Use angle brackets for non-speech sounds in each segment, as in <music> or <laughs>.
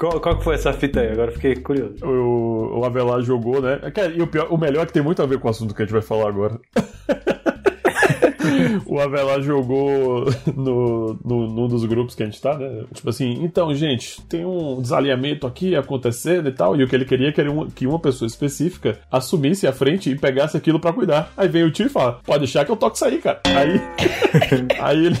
Qual, qual que foi essa fita aí? Agora fiquei curioso. O, o Avelar jogou, né? E o, pior, o melhor é que tem muito a ver com o assunto que a gente vai falar agora. <laughs> o Avelar jogou no, no, num dos grupos que a gente tá, né? Tipo assim, então, gente, tem um desalinhamento aqui acontecendo e tal, e o que ele queria é que, uma, que uma pessoa específica assumisse a frente e pegasse aquilo para cuidar. Aí vem o tio e fala, pode deixar que eu toque isso aí, cara. Aí, <laughs> aí ele,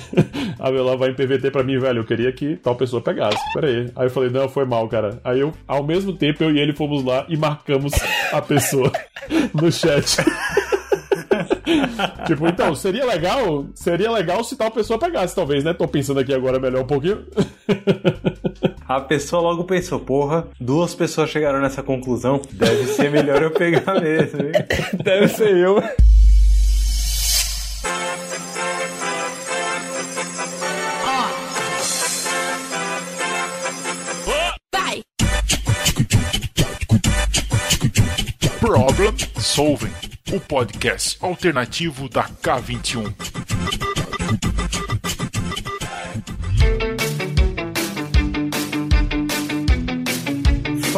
Avelar vai em PVT pra mim, velho, eu queria que tal pessoa pegasse. Pera aí. Aí eu falei, não, foi mal, cara. Aí eu, ao mesmo tempo, eu e ele fomos lá e marcamos a pessoa <laughs> no chat. <laughs> tipo, então, seria legal, seria legal se tal pessoa pegasse, talvez, né? Tô pensando aqui agora melhor um pouquinho. <laughs> A pessoa logo pensou, porra, duas pessoas chegaram nessa conclusão, deve ser melhor eu pegar mesmo, hein? <laughs> Deve ser eu. Problem Solving o podcast alternativo da K21.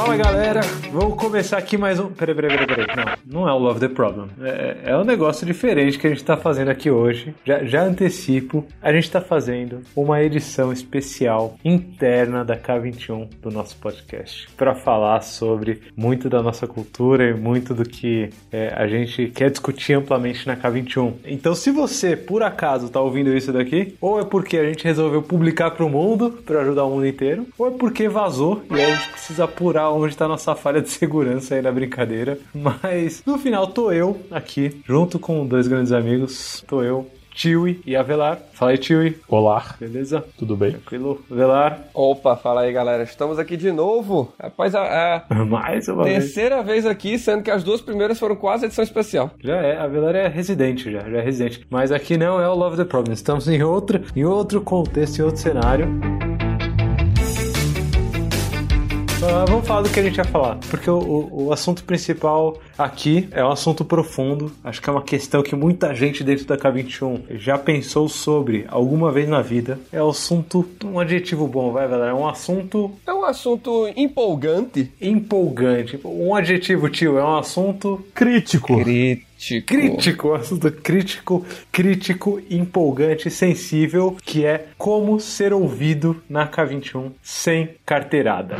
Fala galera, vamos começar aqui mais um. Peraí, peraí, peraí, peraí. Não, não é o Love the Problem. É, é um negócio diferente que a gente tá fazendo aqui hoje. Já, já antecipo, a gente tá fazendo uma edição especial interna da K21 do nosso podcast para falar sobre muito da nossa cultura e muito do que é, a gente quer discutir amplamente na K21. Então, se você por acaso tá ouvindo isso daqui, ou é porque a gente resolveu publicar para o mundo para ajudar o mundo inteiro, ou é porque vazou e a gente precisa apurar onde está nossa falha de segurança aí na brincadeira. Mas no final tô eu aqui, junto com dois grandes amigos. Tô eu, Tiwi e Avelar. Fala aí, Tiwi. Olá. Beleza? Tudo bem? Tranquilo. Avelar. Opa, fala aí, galera. Estamos aqui de novo. Rapaz, a, a <laughs> Mais uma terceira vez. vez. aqui, sendo que as duas primeiras foram quase edição especial. Já é, a Avelar é residente já, já é residente. Mas aqui não é o Love the Problem. Estamos em outro, em outro contexto, em outro cenário. Uh, vamos falar do que a gente vai falar, porque o, o, assunto principal aqui é um assunto profundo. Acho que é uma questão que muita gente dentro da K21 já pensou sobre alguma vez na vida. É um assunto, um adjetivo bom, vai, galera. É um assunto. É um assunto empolgante. Empolgante. Um adjetivo, tio, é um assunto crítico. Crítico. Crítico, assunto crítico, crítico, empolgante, sensível, que é como ser ouvido na K21 sem carteirada.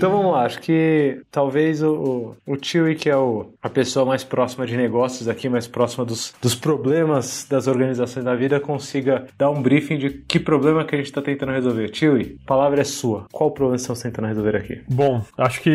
того, Lá, acho que talvez o, o, o que é o, a pessoa mais próxima de negócios aqui, mais próxima dos, dos problemas das organizações da vida, consiga dar um briefing de que problema que a gente está tentando resolver. Chewie, a palavra é sua. Qual problema estamos tentando resolver aqui? Bom, acho que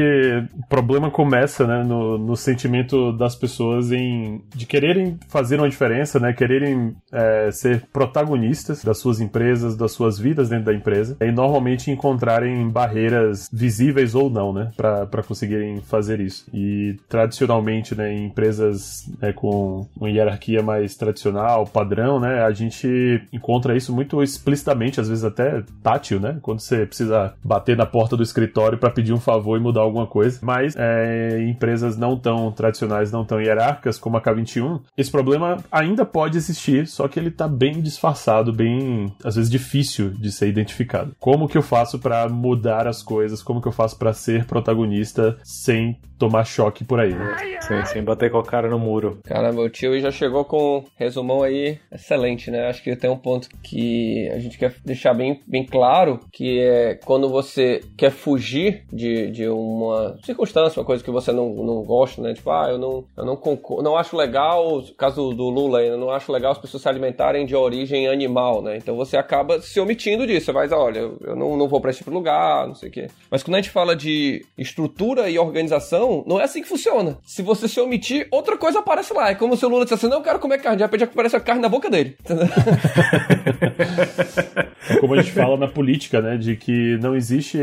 o problema começa né, no, no sentimento das pessoas em de quererem fazer uma diferença, né, quererem é, ser protagonistas das suas empresas, das suas vidas dentro da empresa, e normalmente encontrarem barreiras visíveis ou não, né, para conseguirem fazer isso. E tradicionalmente, né, em empresas né, com uma hierarquia mais tradicional, padrão, né, a gente encontra isso muito explicitamente, às vezes até tátil, né, quando você precisa bater na porta do escritório para pedir um favor e mudar alguma coisa. Mas é, em empresas não tão tradicionais, não tão hierárquicas como a K21, esse problema ainda pode existir, só que ele tá bem disfarçado, bem às vezes difícil de ser identificado. Como que eu faço para mudar as coisas? Como que eu faço para ser protagonista sem tomar choque por aí, né? Sim, sem bater com a cara no muro. Cara, meu tio já chegou com um resumão aí excelente, né? Acho que tem um ponto que a gente quer deixar bem, bem claro, que é quando você quer fugir de, de uma circunstância, uma coisa que você não, não gosta, né? Tipo, ah, eu não, eu não concordo, não acho legal, caso do Lula aí, eu não acho legal as pessoas se alimentarem de origem animal, né? Então você acaba se omitindo disso. Você vai, olha, eu não, não vou pra esse tipo de lugar, não sei o quê. Mas quando a gente fala de estrutura e organização, não é assim que funciona. Se você se omitir, outra coisa aparece lá. É como se o Lula dissesse assim, não, eu quero comer carne. De repente aparece a carne na boca dele. <laughs> é como a gente fala na política, né? De que não existe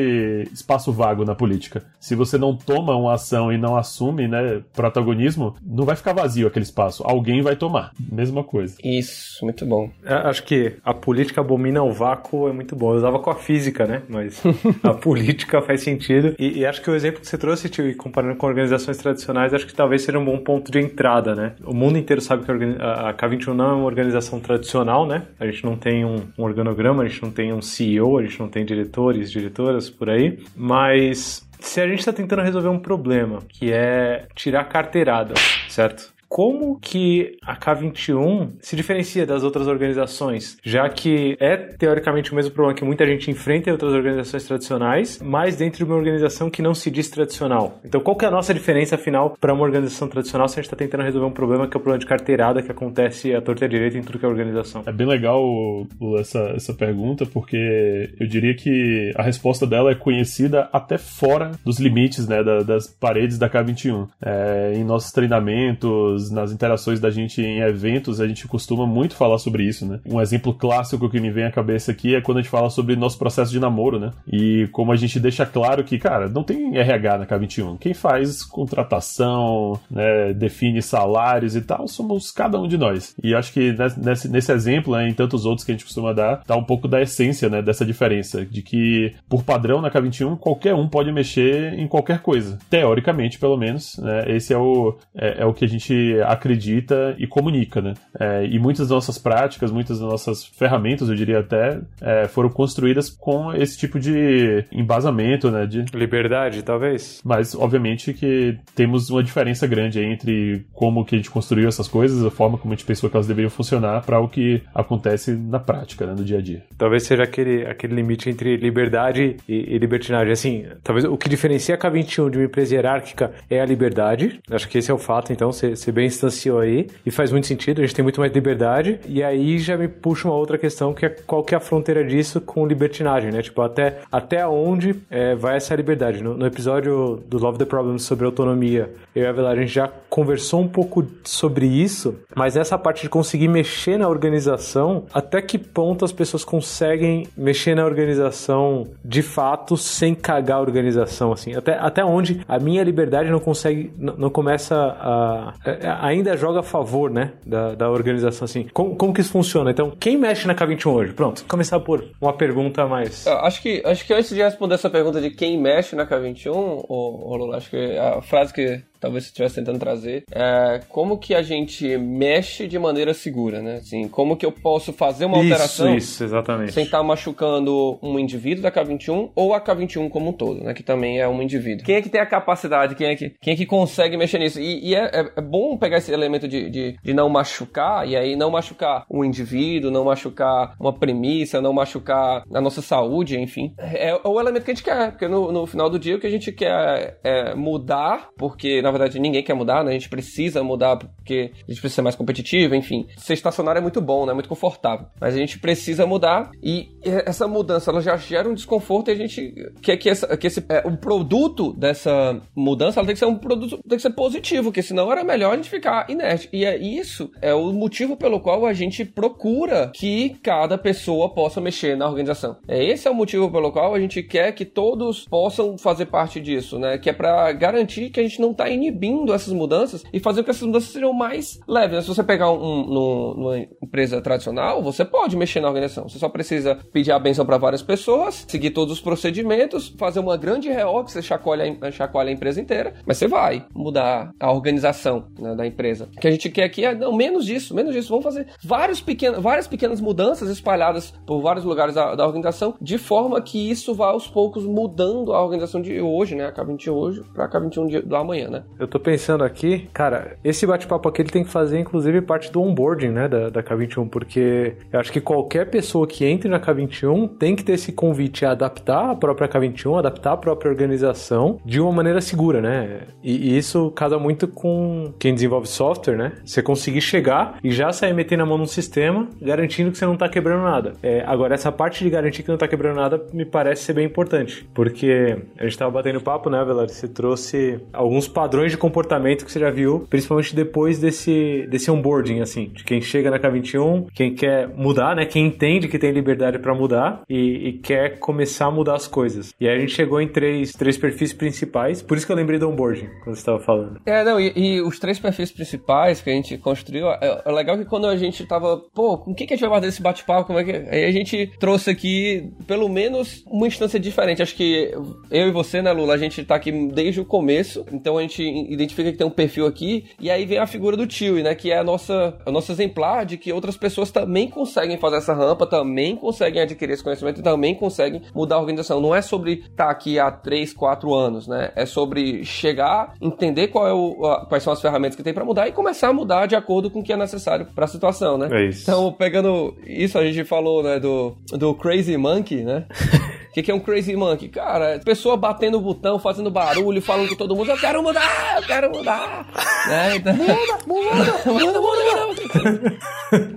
espaço vago na política. Se você não toma uma ação e não assume, né, protagonismo, não vai ficar vazio aquele espaço. Alguém vai tomar. Mesma coisa. Isso, muito bom. É, acho que a política abomina o vácuo é muito bom. Eu usava com a física, né? Mas <laughs> a política faz sentido. E, e, acho que o exemplo que você trouxe, tio, comparando trabalhando com organizações tradicionais, acho que talvez seja um bom ponto de entrada, né? O mundo inteiro sabe que a K21 não é uma organização tradicional, né? A gente não tem um, um organograma, a gente não tem um CEO, a gente não tem diretores, diretoras por aí, mas se a gente está tentando resolver um problema, que é tirar carteirada, certo? Como que a K21 se diferencia das outras organizações, já que é teoricamente o mesmo problema que muita gente enfrenta em outras organizações tradicionais, mas dentro de uma organização que não se diz tradicional. Então, qual que é a nossa diferença final para uma organização tradicional se a gente está tentando resolver um problema que é o problema de carteirada que acontece à torta à direita em tudo que é organização? É bem legal essa, essa pergunta, porque eu diria que a resposta dela é conhecida até fora dos limites né, da, das paredes da K21. É, em nossos treinamentos, nas interações da gente em eventos, a gente costuma muito falar sobre isso, né? Um exemplo clássico que me vem à cabeça aqui é quando a gente fala sobre nosso processo de namoro, né? E como a gente deixa claro que, cara, não tem RH na K21. Quem faz contratação, né, define salários e tal, somos cada um de nós. E acho que nesse, nesse exemplo, né, em tantos outros que a gente costuma dar, tá um pouco da essência, né, dessa diferença. De que, por padrão, na K21, qualquer um pode mexer em qualquer coisa. Teoricamente, pelo menos, né? Esse é o, é, é o que a gente acredita e comunica, né? É, e muitas das nossas práticas, muitas das nossas ferramentas, eu diria até, é, foram construídas com esse tipo de embasamento, né? De... Liberdade, talvez. Mas, obviamente, que temos uma diferença grande entre como que a gente construiu essas coisas, a forma como a gente pensou que elas deveriam funcionar para o que acontece na prática, né? No dia a dia. Talvez seja aquele, aquele limite entre liberdade e, e libertinagem. Assim, talvez o que diferencia a K21 de uma empresa hierárquica é a liberdade. Acho que esse é o fato, então, ser, ser bem instanciou aí, e faz muito sentido, a gente tem muito mais liberdade, e aí já me puxa uma outra questão, que é qual que é a fronteira disso com libertinagem, né? Tipo, até, até onde é, vai essa liberdade? No, no, episódio do Love the Problem sobre autonomia, eu e a Avelar, a gente já conversou um pouco sobre isso, mas essa parte de conseguir mexer na organização, até que ponto as pessoas conseguem mexer na organização de fato sem cagar a organização, assim? Até, até onde a minha liberdade não consegue, não, não começa a, a ainda joga a favor, né, da, da organização, assim. Como, como que isso funciona? Então, quem mexe na K21 hoje? Pronto, começar por uma pergunta mais... Acho que, acho que antes de responder essa pergunta de quem mexe na K21, ô, ô Lula, acho que a frase que talvez você estivesse tentando trazer, é como que a gente mexe de maneira segura, né? Assim, como que eu posso fazer uma isso, alteração isso, exatamente. sem estar tá machucando um indivíduo da K21 ou a K21 como um todo, né? Que também é um indivíduo. Quem é que tem a capacidade, quem é que, quem é que consegue mexer nisso? E, e é, é, é, bom pegar esse elemento de, de, de não machucar, e aí não machucar um indivíduo, não machucar uma premissa, não machucar a nossa saúde, enfim. É, é o elemento que a gente quer, porque no, no final do dia o que a gente quer é mudar, porque na verdade ninguém quer mudar, né? A gente precisa mudar porque a gente precisa ser mais competitivo, enfim. Ser estacionário é muito bom, né? Muito confortável. Mas a gente precisa mudar e essa mudança ela já gera um desconforto e a gente quer que, essa, que esse, é, o produto dessa mudança ela tem que ser um produto, tem que ser positivo, porque senão era melhor a gente ficar inerte. E é isso, é o motivo pelo qual a gente procura que cada pessoa possa mexer na organização. É esse é o motivo pelo qual a gente quer que todos possam fazer parte disso, né? Que é para garantir que a gente não está inibindo essas mudanças e fazer com que essas mudanças sejam mais leves. Né? Se você pegar um, um, numa empresa tradicional, você pode mexer na organização. Você só precisa pedir a benção para várias pessoas, seguir todos os procedimentos, fazer uma grande reorg, você chacoalha, chacoalha a empresa inteira, mas você vai mudar a organização né, da empresa. O que a gente quer aqui é, não, menos disso, menos disso. Vamos fazer vários pequeno, várias pequenas mudanças espalhadas por vários lugares da, da, organização, de forma que isso vá aos poucos mudando a organização de hoje, né? A K20 hoje para a K21 do amanhã, né? Eu tô pensando aqui, cara, esse bate-papo aqui ele tem que fazer, inclusive, parte do onboarding, né, da, da K21, porque eu acho que qualquer pessoa que entre na K21 tem que ter esse convite a adaptar a própria K21, adaptar a própria organização de uma maneira segura, né? E, e isso casa muito com quem desenvolve software, né? Você conseguir chegar e já sair metendo a mão num sistema, garantindo que você não tá quebrando nada. É, agora, essa parte de garantir que não tá quebrando nada me parece ser bem importante, porque a gente tava batendo papo, né, Velar? Você trouxe alguns padrões padrões de comportamento que você já viu, principalmente depois desse, desse onboarding, assim, de quem chega na K21, quem quer mudar, né? Quem entende que tem liberdade para mudar e, e, quer começar a mudar as coisas. E aí a gente chegou em três, três perfis principais, por isso que eu lembrei do onboarding, quando você estava falando. É, não, e, e, os três perfis principais que a gente construiu, é, é, legal que quando a gente tava, pô, com o que, que a gente vai fazer esse bate-papo, como é que... Aí a gente trouxe aqui, pelo menos, uma instância diferente. Acho que eu e você, né, Lula, a gente tá aqui desde o começo, então a gente identifica que tem um perfil aqui, e aí vem a figura do tio, né, que é a nossa, o nosso exemplar de que outras pessoas também conseguem fazer essa rampa, também conseguem adquirir esse conhecimento e também conseguem mudar a organização. Não é sobre estar tá aqui há 3, 4 anos, né? É sobre chegar, entender qual é o, a, quais são as ferramentas que tem para mudar e começar a mudar de acordo com o que é necessário para a situação, né? É isso. Então, pegando isso, a gente falou, né, do, do Crazy Monkey, né? <laughs> O que, que, é um Crazy Monkey? Cara, pessoa batendo o botão, fazendo barulho, falando com todo mundo, eu quero mudar, eu quero mudar. né? Então... <laughs> Muda, muda, muda, muda,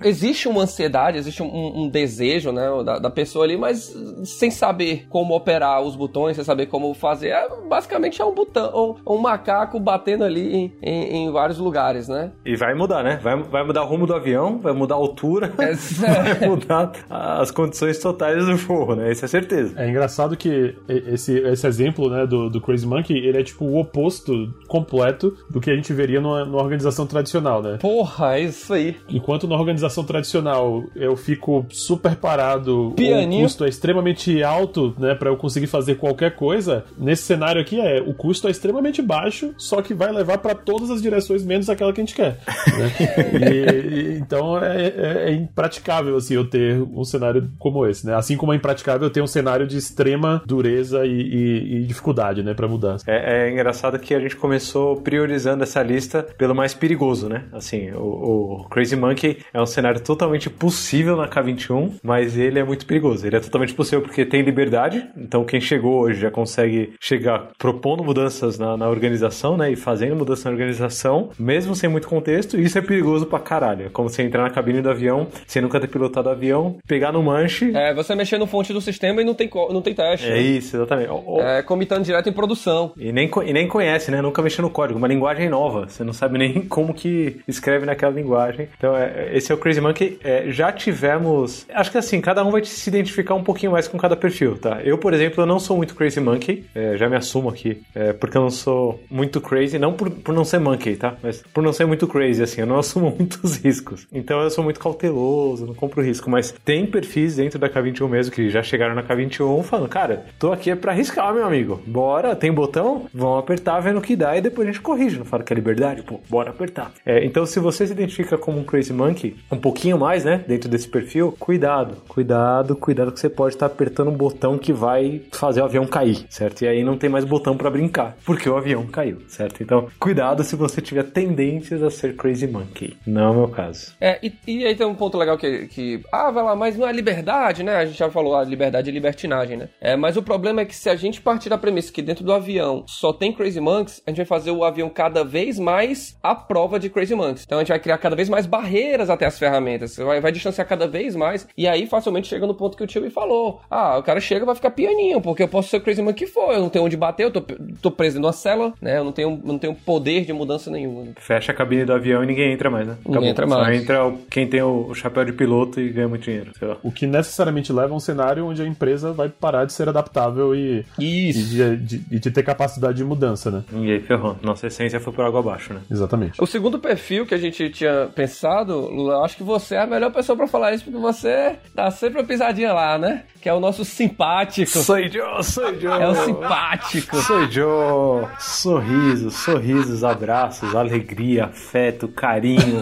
Existe uma ansiedade, existe um, um desejo, né, da, da, pessoa ali, mas sem saber como operar os botões, sem saber como fazer, é, basicamente é um botão, um, um macaco batendo ali em, em, em, vários lugares, né? E vai mudar, né? Vai, vai mudar o rumo do avião, vai mudar a altura, é, <laughs> vai mudar as condições totais do voo, né? Isso é certeza. É engraçado que esse, esse exemplo né, do, do Crazy Monkey, ele é tipo o oposto completo do que a gente veria numa, numa organização tradicional, né? Porra, é isso aí. Enquanto na organização tradicional eu fico super parado, Pianinho. o custo é extremamente alto, né, para eu conseguir fazer qualquer coisa, nesse cenário aqui é, o custo é extremamente baixo, só que vai levar para todas as direções menos aquela que a gente quer. Né? <laughs> e, e, então é, é, é impraticável, assim, eu ter um cenário como esse, né? Assim como é impraticável eu ter um cenário de extrema dureza e, e, e dificuldade, né, para mudar. É, é, engraçado que a gente começou priorizando essa lista pelo mais perigoso, né? Assim, o, o, Crazy Monkey é um cenário totalmente possível na K21, mas ele é muito perigoso. Ele é totalmente possível porque tem liberdade, então quem chegou hoje já consegue chegar propondo mudanças na, na organização, né, e fazendo mudança na organização, mesmo sem muito contexto, isso é perigoso pra caralho. É como você entrar na cabine do avião, sem nunca ter pilotado o avião, pegar no manche... É, você mexer no fonte do sistema e não tem não tem teste. É né? isso, exatamente. É comitando direto em produção. E nem, e nem conhece, né? Nunca mexeu no código. Uma linguagem nova. Você não sabe nem <laughs> como que escreve naquela linguagem. Então, é, esse é o Crazy Monkey. É, já tivemos... Acho que assim, cada um vai se identificar um pouquinho mais com cada perfil, tá? Eu, por exemplo, eu não sou muito Crazy Monkey. É, já me assumo aqui. É, porque eu não sou muito crazy. Não por, por não ser monkey, tá? Mas por não ser muito crazy, assim. Eu não <laughs> assumo muitos riscos. Então, eu sou muito cauteloso, não compro risco. Mas tem perfis dentro da K21 mesmo que já chegaram na K21 falando, cara, tô aqui é pra arriscar, meu amigo. Bora, tem botão? Vamos apertar, vendo o que dá e depois a gente corrige. Não fala que é liberdade? Pô, bora apertar. É, então, se você se identifica como um Crazy Monkey, um pouquinho mais, né, dentro desse perfil, cuidado, cuidado, cuidado que você pode estar tá apertando um botão que vai fazer o avião cair, certo? E aí não tem mais botão para brincar, porque o avião caiu, certo? Então, cuidado se você tiver tendências a ser Crazy Monkey. Não é o meu caso. É, e, e aí tem um ponto legal que, que, ah, vai lá, mas não é liberdade, né? A gente já falou, a liberdade é libertinagem né? É, mas o problema é que se a gente partir da premissa que dentro do avião só tem Crazy Monks, a gente vai fazer o avião cada vez mais à prova de Crazy Monks. Então a gente vai criar cada vez mais barreiras até as ferramentas, vai, vai distanciar cada vez mais, e aí facilmente chega no ponto que o tio me falou. Ah, o cara chega e vai ficar pianinho, porque eu posso ser Crazy Monkey que for, eu não tenho onde bater, eu tô, tô preso numa cela, né? Eu não tenho, não tenho poder de mudança nenhuma. Fecha a cabine do avião e ninguém entra mais, né? Acabou. Ninguém entra mais. Só entra quem tem o chapéu de piloto e ganha muito dinheiro, O que necessariamente leva a um cenário onde a empresa vai parar de ser adaptável e, Isso. e de, de, de, ter capacidade de mudança, né? E aí ferrou. Nossa essência foi por água abaixo, né? Exatamente. O segundo perfil que a gente tinha pensado, Lula, acho que você é a melhor pessoa para falar isso, porque você dá sempre uma pisadinha lá, né? Que é o nosso simpático. Sou eu, sou eu. É o simpático. Sou eu. Sorrisos, sorrisos, abraços, alegria, afeto, carinho.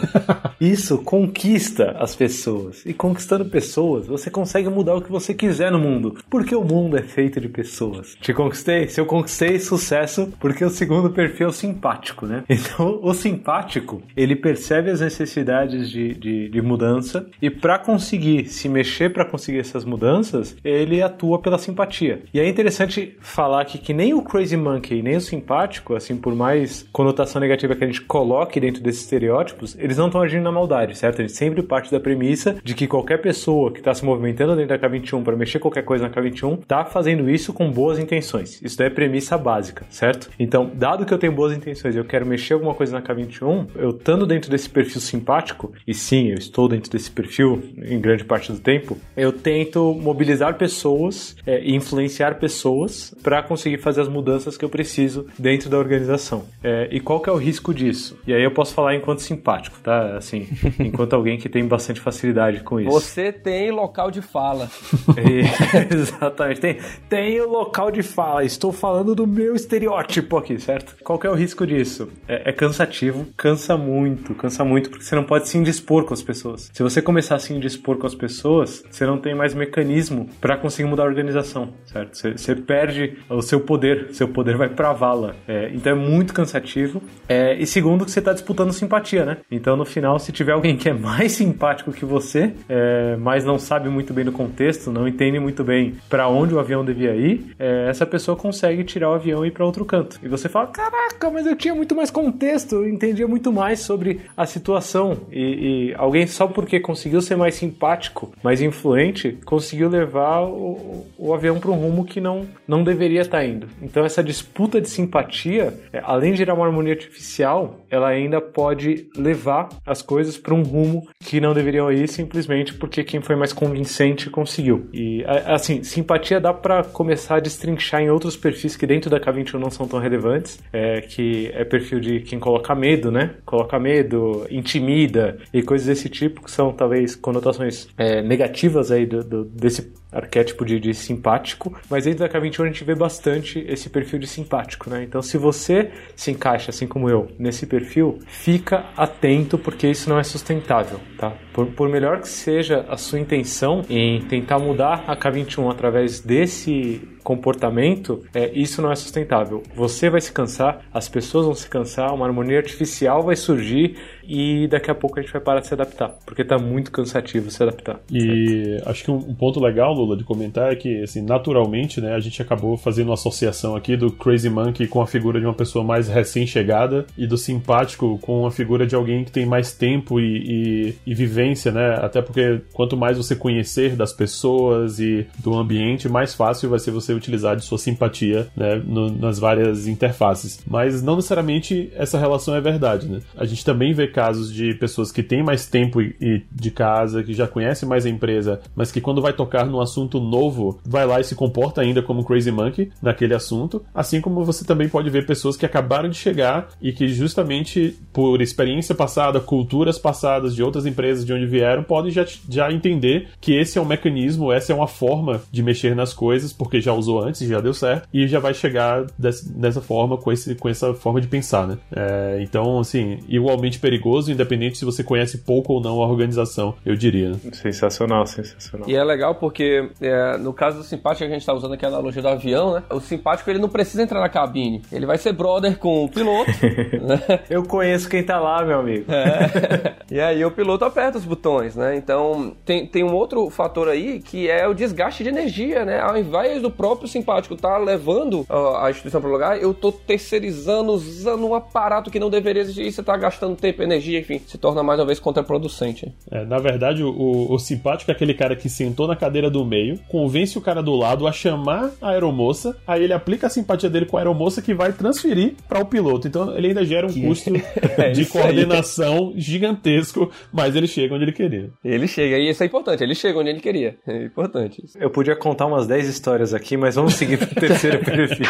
Isso conquista as pessoas. E conquistando pessoas, você consegue mudar o que você quiser no mundo. Porque o mundo é feito de pessoas. Te conquistei? Se eu conquistei sucesso, porque o segundo perfil é o simpático, né? <laughs> Então, o simpático, ele percebe as necessidades de, de, de mudança e para conseguir se mexer para conseguir essas mudanças, ele atua pela simpatia. E é interessante falar aqui que nem o Crazy Monkey, nem o simpático, assim, por mais conotação negativa que a gente coloque dentro desses estereótipos, eles não estão agindo na maldade, certo? A gente sempre parte da premissa de que qualquer pessoa que está se movimentando dentro da K21 para mexer qualquer coisa na K21 está fazendo isso com boas intenções. Isso é premissa básica, certo? Então, dado que eu tenho boas intenções e eu quero mexer alguma coisa na K21, eu estando dentro desse perfil simpático, e sim, eu estou dentro desse perfil em grande parte do tempo, eu tento mobilizar pessoas é, e influenciar pessoas para conseguir fazer as mudanças que eu preciso dentro da organização. É, e qual que é o risco disso? E aí eu posso falar enquanto simpático, tá? Assim, <laughs> enquanto alguém que tem bastante facilidade com isso. Você tem local de fala. É, <laughs> exatamente. Tem, tem o local de fala. Estou falando do meu estereótipo aqui, certo? Qual que é o risco disso? É, é cansativo, cansa muito, cansa muito, porque você não pode se indispor com as pessoas. Se você começar a se indispor com as pessoas, você não tem mais mecanismo para conseguir mudar a organização, certo? Você, perde o seu poder, seu poder vai pra vala. É, então é muito cansativo. É, e segundo, que você está disputando simpatia, né? Então no final, se tiver alguém que é mais simpático que você, é, mas não sabe muito bem do contexto, não entende muito bem para onde o avião devia ir, é, essa pessoa consegue tirar o avião e ir para outro canto. E você fala: caraca, mas eu tinha muito mais contexto, eu entendia muito mais sobre a situação. E, e alguém só porque conseguiu ser mais simpático, mais influente, conseguiu levar o, o avião para um rumo que não, não deveria estar indo. Então essa disputa de simpatia, é, além de gerar uma harmonia artificial, ela ainda pode levar as coisas para um rumo que não deveriam ir simplesmente porque quem foi mais convincente conseguiu. E assim, simpatia dá para começar a destrinchar em outros perfis que dentro da K21 não são tão relevantes, é, que é perfil de quem coloca medo, né? Coloca medo, intimida e coisas desse tipo que são talvez conotações é, negativas aí do, do, desse arquétipo de, de, simpático, mas dentro da K21 a gente vê bastante esse perfil de simpático, né? Então, se você se encaixa, assim como eu, nesse perfil, fica atento porque isso não é sustentável, tá? Por, por melhor que seja a sua intenção em tentar mudar a K21 através desse comportamento, é, isso não é sustentável. Você vai se cansar, as pessoas vão se cansar, uma harmonia artificial vai surgir e daqui a pouco a gente vai parar de se adaptar, porque tá muito cansativo se adaptar. E certo? acho que um, ponto legal, Lula, de comentar é que, assim, naturalmente, né, a gente acabou fazendo uma associação aqui do Crazy Monkey com a figura de uma pessoa mais recém-chegada e do simpático com a figura de alguém que tem mais tempo e, e, e vivência, né? Até porque quanto mais você conhecer das pessoas e do ambiente, mais fácil vai ser você utilizar de sua simpatia, né, no, nas várias interfaces. Mas não necessariamente essa relação é verdade, né? A gente também vê casos de pessoas que têm mais tempo e, de casa, que já conhecem mais a empresa, mas que quando vai tocar num assunto novo, vai lá e se comporta ainda como Crazy Monkey naquele assunto. Assim como você também pode ver pessoas que acabaram de chegar e que justamente por experiência passada, culturas passadas de outras empresas de onde vieram, podem já, já entender que esse é um mecanismo, essa é uma forma de mexer nas coisas, porque já usou antes, já deu certo, e já vai chegar desse, dessa forma, com, esse, com essa forma de pensar, né? É, então, assim, igualmente perigoso perigoso, independente se você conhece pouco ou não a organização, eu diria. Né? Sensacional, sensacional. E é legal porque, é, no caso do simpático, a gente está usando aqui a analogia do avião, né? O simpático ele não precisa entrar na cabine, ele vai ser brother com o piloto. <laughs> né? Eu conheço quem tá lá, meu amigo. É. E aí o piloto aperta os botões, né? Então tem, tem um outro fator aí que é o desgaste de energia, né? Ao invés do próprio simpático estar tá levando a instituição para o lugar, eu tô terceirizando, usando um aparato que não deveria existir e você tá gastando tempo, energia energia, enfim, se torna mais uma vez contraproducente. É, na verdade, o, o, simpático é aquele cara que sentou na cadeira do meio, convence o cara do lado a chamar a aeromoça, aí ele aplica a simpatia dele com a aeromoça que vai transferir para o piloto. Então ele ainda gera um custo <laughs> é de coordenação aí. gigantesco, mas ele chega onde ele queria. Ele chega, e isso é importante, ele chega onde ele queria. É importante isso. Eu podia contar umas 10 histórias aqui, mas vamos seguir pro <laughs> terceiro perfil.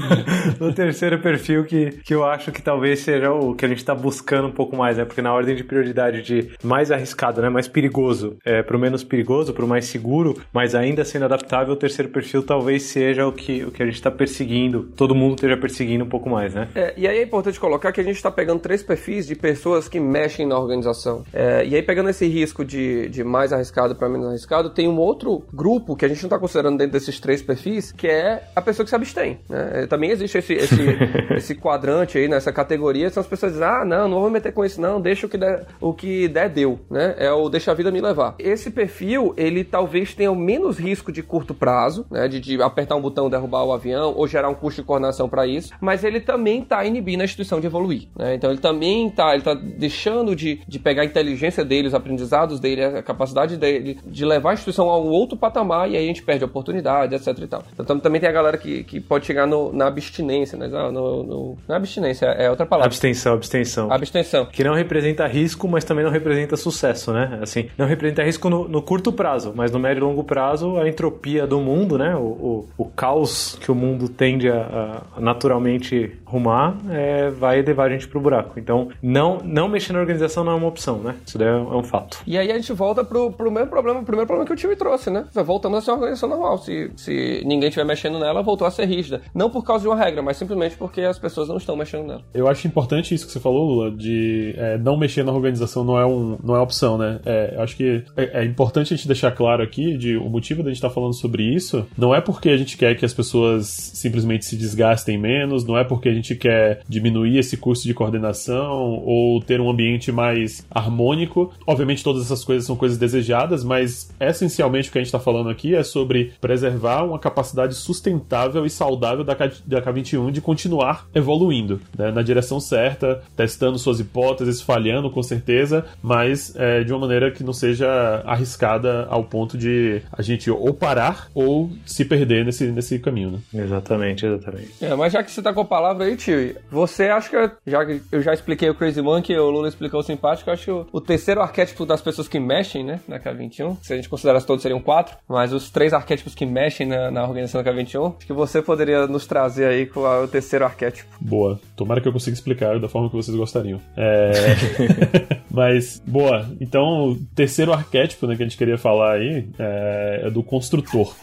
<laughs> o terceiro perfil que, que eu acho que talvez seja o que a gente está buscando pouco mais, né? Porque na ordem de prioridade de mais arriscado, né? Mais perigoso, é, pro menos perigoso, pro mais seguro, mas ainda sendo adaptável, o terceiro perfil talvez seja o que, o que a gente está perseguindo, todo mundo esteja perseguindo um pouco mais, né? É, e aí é importante colocar que a gente está pegando três perfis de pessoas que mexem na organização. É, e aí, pegando esse risco de, de mais arriscado para menos arriscado, tem um outro grupo que a gente não está considerando dentro desses três perfis, que é a pessoa que se abstém. Né? É, também existe esse, esse, <laughs> esse quadrante aí, nessa categoria, são as pessoas que dizem, ah, não, não vou meter com isso, não, deixa o que der, o que der deu, né? É o deixa a vida me levar. Esse perfil, ele talvez tenha o menos risco de curto prazo, né? De, de apertar um botão, derrubar o avião, ou gerar um custo de coordenação para isso, mas ele também está inibindo a instituição de evoluir, né? Então ele também está ele tá deixando de, de pegar a inteligência dele, os aprendizados dele, a capacidade dele de levar a instituição a um outro patamar e aí a gente perde a oportunidade, etc e tal. Então também tem a galera que, que pode chegar no, na abstinência, né? No, no, no, não é abstinência, é outra palavra. Abstenção, abstenção. Abstenção. Que não representa risco, mas também não representa sucesso, né? Assim, não representa risco no, no curto prazo, mas no médio e longo prazo, a entropia do mundo, né? O, o, o caos que o mundo tende a, a naturalmente rumar é, vai levar a gente pro buraco. Então, não, não mexer na organização não é uma opção, né? Isso daí é, é um fato. E aí a gente volta pro, pro mesmo problema, o primeiro problema que o time trouxe, né? Voltando a ser uma organização normal. Se, se ninguém estiver mexendo nela, voltou a ser rígida. Não por causa de uma regra, mas simplesmente porque as pessoas não estão mexendo nela. Eu acho importante isso que você falou, Lula, de é, não mexer na organização não é, um, não é opção, né? É, eu acho que é, é, importante a gente deixar claro aqui de o motivo da gente estar tá falando sobre isso não é porque a gente quer que as pessoas simplesmente se desgastem menos, não é porque a gente quer diminuir esse custo de coordenação ou ter um ambiente mais harmônico. Obviamente, todas essas coisas são coisas desejadas, mas essencialmente o que a gente está falando aqui é sobre preservar uma capacidade sustentável e saudável da, K, da K21 de continuar evoluindo né, na direção certa, testando suas hipóteses, falhando com certeza, mas é, de uma maneira que não seja arriscada ao ponto de a gente ou parar ou se perder nesse, nesse caminho. Né? Exatamente, exatamente. É, mas já que você tá com a palavra aí, tio, você acha que, já que eu já expliquei o Crazy Monkey, o Lula explicou o simpático, eu acho que o, terceiro arquétipo das pessoas que mexem, né, na K21, se a gente considerasse todos seriam quatro, mas os três arquétipos que mexem na, na organização da K21, acho que você poderia nos trazer aí com o terceiro arquétipo. Boa. Tomara que eu consiga explicar da forma que vocês gostariam. É... <laughs> <laughs> mas, boa. Então, o terceiro arquétipo né, que a gente queria falar aí é, é do construtor.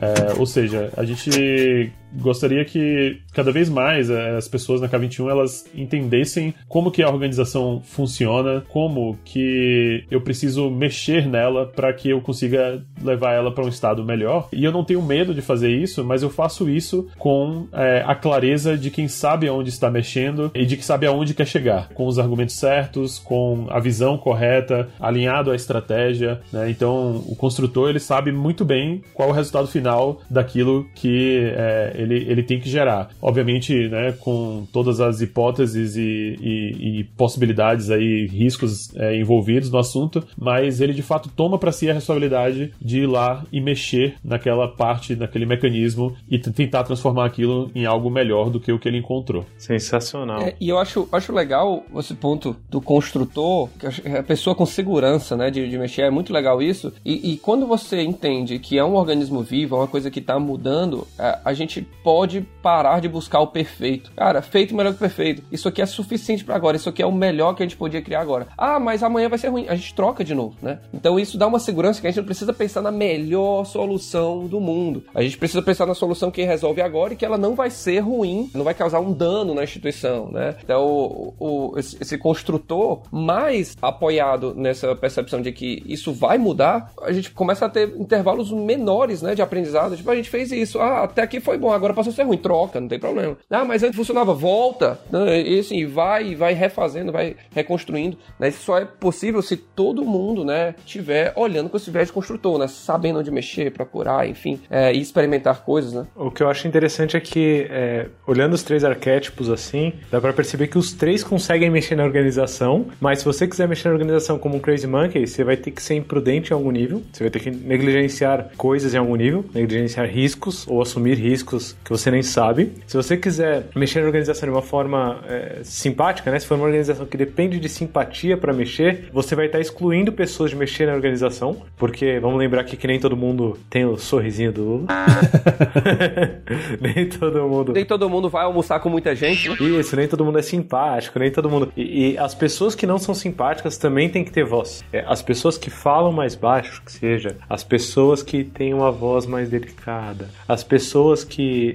É, ou seja, a gente gostaria que cada vez mais eh, as pessoas na K21 elas entendessem como que a organização funciona, como que eu preciso mexer nela para que eu consiga levar ela para um estado melhor. E eu não tenho medo de fazer isso, mas eu faço isso com é, a clareza de quem sabe aonde está mexendo e de que sabe aonde quer chegar, com os argumentos certos, com a visão correta, alinhado à estratégia. Né? Então, o construtor ele sabe muito bem qual é o resultado final daquilo que é, ele, ele tem que gerar. Obviamente, né, com todas as hipóteses e, e, e possibilidades aí, riscos é, envolvidos no assunto, mas ele de fato toma para si a responsabilidade de ir lá e mexer naquela parte, naquele mecanismo e tentar transformar aquilo em algo melhor do que o que ele encontrou. Sensacional. É, e eu acho, acho legal esse ponto do construtor, a pessoa com segurança, né, de, de mexer, é muito legal isso. E, e, quando você entende que é um organismo vivo, é uma coisa que está mudando, a, a gente pode parar de buscar o perfeito. Cara, feito melhor que perfeito. Isso aqui é suficiente para agora. Isso aqui é o melhor que a gente podia criar agora. Ah, mas amanhã vai ser ruim. A gente troca de novo, né? Então isso dá uma segurança que a gente não precisa pensar na melhor solução do mundo. A gente precisa pensar na solução que resolve agora e que ela não vai ser ruim, não vai causar um dano na instituição, né? Então, o, o esse, construtor mais apoiado nessa percepção de que isso vai mudar, a gente começa a ter intervalos menores, né, de aprendizado. Tipo, a gente fez isso. Ah, até aqui foi bom, agora passou a ser ruim. Troca, não tem problema. Ah, mas antes funcionava, volta. Né? E assim, vai, vai refazendo, vai reconstruindo. Né? Isso só é possível se todo mundo, né, tiver olhando com esse viés de construtor, né? Sabendo onde mexer, procurar, enfim, é, e experimentar coisas, né? O que eu acho interessante é que, é, olhando os três arquétipos assim, dá para perceber que os três conseguem mexer na organização, mas se você quiser mexer na organização como um Crazy Monkey, você vai ter que ser imprudente em algum nível, você vai ter que negligenciar coisas em algum nível, negligenciar riscos ou assumir riscos que você nem sabe. Se você quiser mexer na organização de uma forma é, simpática, né? Se for uma organização que depende de simpatia para mexer, você vai estar excluindo pessoas de mexer na organização, porque vamos lembrar aqui que nem todo mundo tem o sorrisinho do Lula. <laughs> nem todo mundo. Nem todo mundo vai almoçar com muita gente. Né? Isso, nem todo mundo é simpático, nem todo mundo. E, e, as pessoas que não são simpáticas também têm que ter voz. É, as pessoas que falam mais baixo, que seja, as pessoas que têm uma voz mais delicada, as pessoas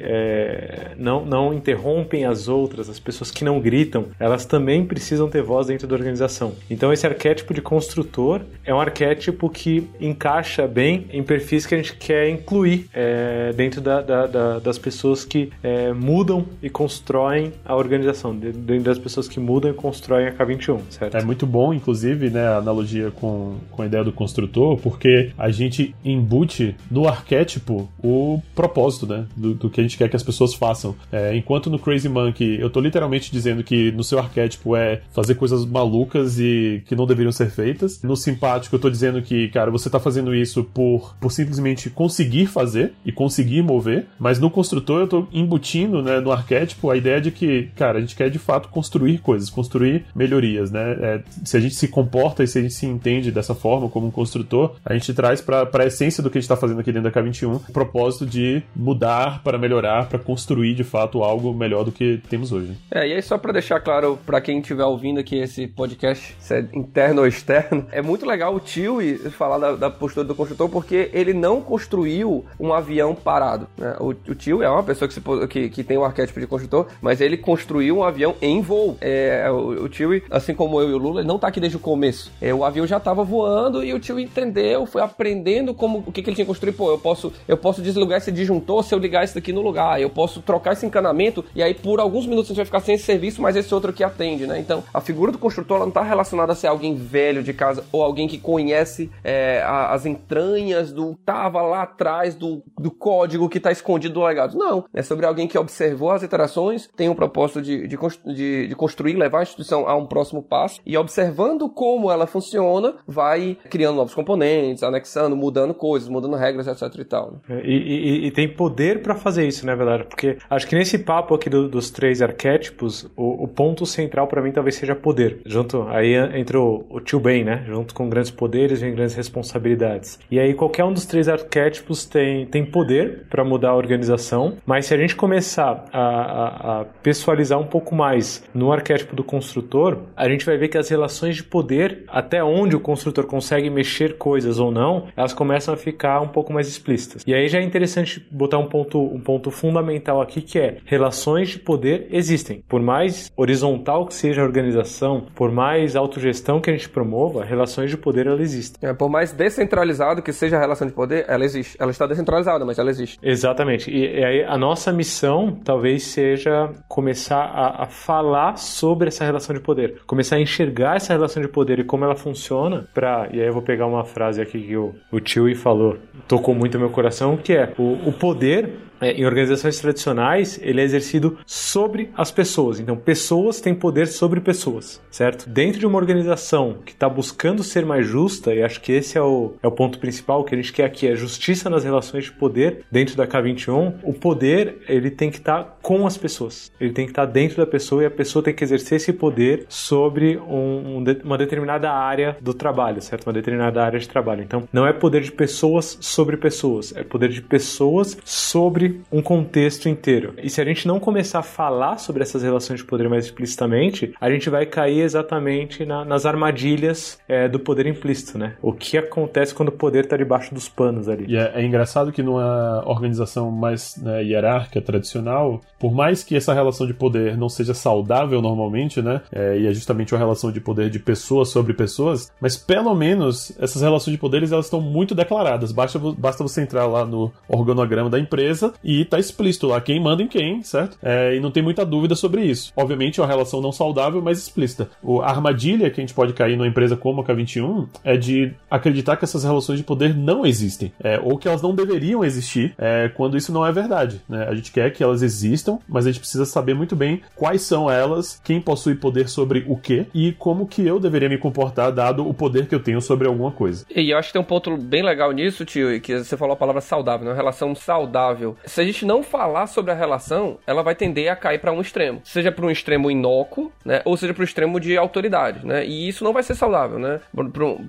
é, não, não interrompem as outras, as pessoas que não gritam, elas também precisam ter voz dentro da organização. Então esse arquétipo de construtor é um arquétipo que encaixa bem em perfis que a gente quer incluir é, dentro da, da, da, das pessoas que é, mudam e constroem a organização, dentro das pessoas que mudam e constroem a K21, certo? É muito bom, inclusive, né, a analogia com, com a ideia do construtor, porque a gente embute no arquétipo o propósito, né, do, do que a gente quer que as pessoas façam. É, enquanto no Crazy Monkey eu tô literalmente dizendo que no seu arquétipo é fazer coisas malucas e que não deveriam ser feitas, no simpático eu tô dizendo que, cara, você tá fazendo isso por, por simplesmente conseguir fazer e conseguir mover, mas no construtor eu tô embutindo, né, no arquétipo a ideia de que, cara, a gente quer de fato construir coisas, construir melhorias, né? É, se a gente se comporta e se a gente se entende dessa forma como um construtor, a gente traz para a essência do que a gente está fazendo aqui dentro da K21 o propósito de mudar para melhorar, para construir de fato algo melhor do que temos hoje. É, e aí só para deixar claro para quem estiver ouvindo aqui esse podcast, se é interno ou externo, é muito legal o tio falar da, da postura do construtor porque ele não construiu um avião parado. Né? O, o tio é uma pessoa que, se, que, que tem o arquétipo de construtor, mas ele construiu um avião em voo. É, o, o tio, assim como eu e o Lula, ele não tá aqui desde o começo. É, o avião já tava voando e o tio entendeu, foi aprendendo como o que, que ele tinha construído. Pô, eu posso, eu posso desligar esse disjuntor se eu ligar esse daqui no lugar. Eu posso trocar esse encanamento e aí por alguns minutos a gente vai ficar sem esse serviço, mas esse outro que atende, né? Então, a figura do construtor não tá relacionada a ser alguém velho de casa ou alguém que conhece é, a, as entranhas do tava lá atrás do, do código que tá escondido do legado. Não, é sobre alguém que observou as iterações, tem o propósito de, de, de, de construir, levar a instituição a um próximo passo e observando como ela funciona, vai criando novos componentes, anexando, mudando coisas, mudando regras, etc e tal. Né? E, e, e, tem poder para fazer isso, né, verdade? Porque acho que nesse papo aqui do, dos três arquétipos, o, o ponto central para mim talvez seja poder. Junto, aí entra o, o tio Ben, né? Junto com grandes poderes vem grandes responsabilidades. E aí qualquer um dos três arquétipos tem, tem poder para mudar a organização, mas se a gente começar a, a, a pessoalizar um pouco mais no arquétipo do construtor, a gente vai ver que as relações de poder, até onde o construtor consegue mexer coisas ou não, elas começam a ficar um pouco mais explícitas. E aí já é interessante botar um ponto, um ponto fundamental aqui que é relações de poder existem. Por mais horizontal que seja a organização, por mais autogestão que a gente promova, relações de poder ela existem. É, por mais descentralizado que seja a relação de poder, ela existe. Ela está descentralizada, mas ela existe. Exatamente. E, e aí a nossa missão talvez seja começar a, a falar sobre essa relação de poder, começar a enxergar essa relação de poder e como ela funciona para e aí eu vou pegar uma frase aqui que o, o Tio falou, tocou muito meu coração, que é o, o poder é, em organizações tradicionais, ele é exercido sobre as pessoas. Então, pessoas têm poder sobre pessoas, certo? Dentro de uma organização que está buscando ser mais justa, e acho que esse é o, é o ponto principal que a gente quer aqui, é justiça nas relações de poder dentro da K21, o poder, ele tem que estar tá com as pessoas. Ele tem que estar tá dentro da pessoa e a pessoa tem que exercer esse poder sobre um, um, uma determinada área do trabalho, certo? Uma determinada área de trabalho. Então, não é poder de pessoas sobre pessoas, é poder de pessoas sobre um contexto inteiro. E se a gente não começar a falar sobre essas relações de poder mais explicitamente, a gente vai cair exatamente na, nas armadilhas é, do poder implícito, né? O que acontece quando o poder está debaixo dos panos ali. E é, é, engraçado que numa organização mais né, hierárquica, tradicional, por mais que essa relação de poder não seja saudável normalmente, né? É, e é justamente uma relação de poder de pessoas sobre pessoas, mas pelo menos essas relações de poderes elas estão muito declaradas. Basta, basta você entrar lá no organograma da empresa e tá explícito lá quem manda em quem, certo? É, e não tem muita dúvida sobre isso. Obviamente é uma relação não saudável, mas explícita. O, a armadilha que a gente pode cair numa empresa como a K21 é de acreditar que essas relações de poder não existem, é, ou que elas não deveriam existir, é, quando isso não é verdade. Né? A gente quer que elas existam, mas a gente precisa saber muito bem quais são elas, quem possui poder sobre o que e como que eu deveria me comportar dado o poder que eu tenho sobre alguma coisa. E eu acho que tem um ponto bem legal nisso, tio, que você falou a palavra saudável, né? uma relação saudável se a gente não falar sobre a relação, ela vai tender a cair para um extremo, seja para um extremo inócuo, né, ou seja para o extremo de autoridade, né? E isso não vai ser saudável, né?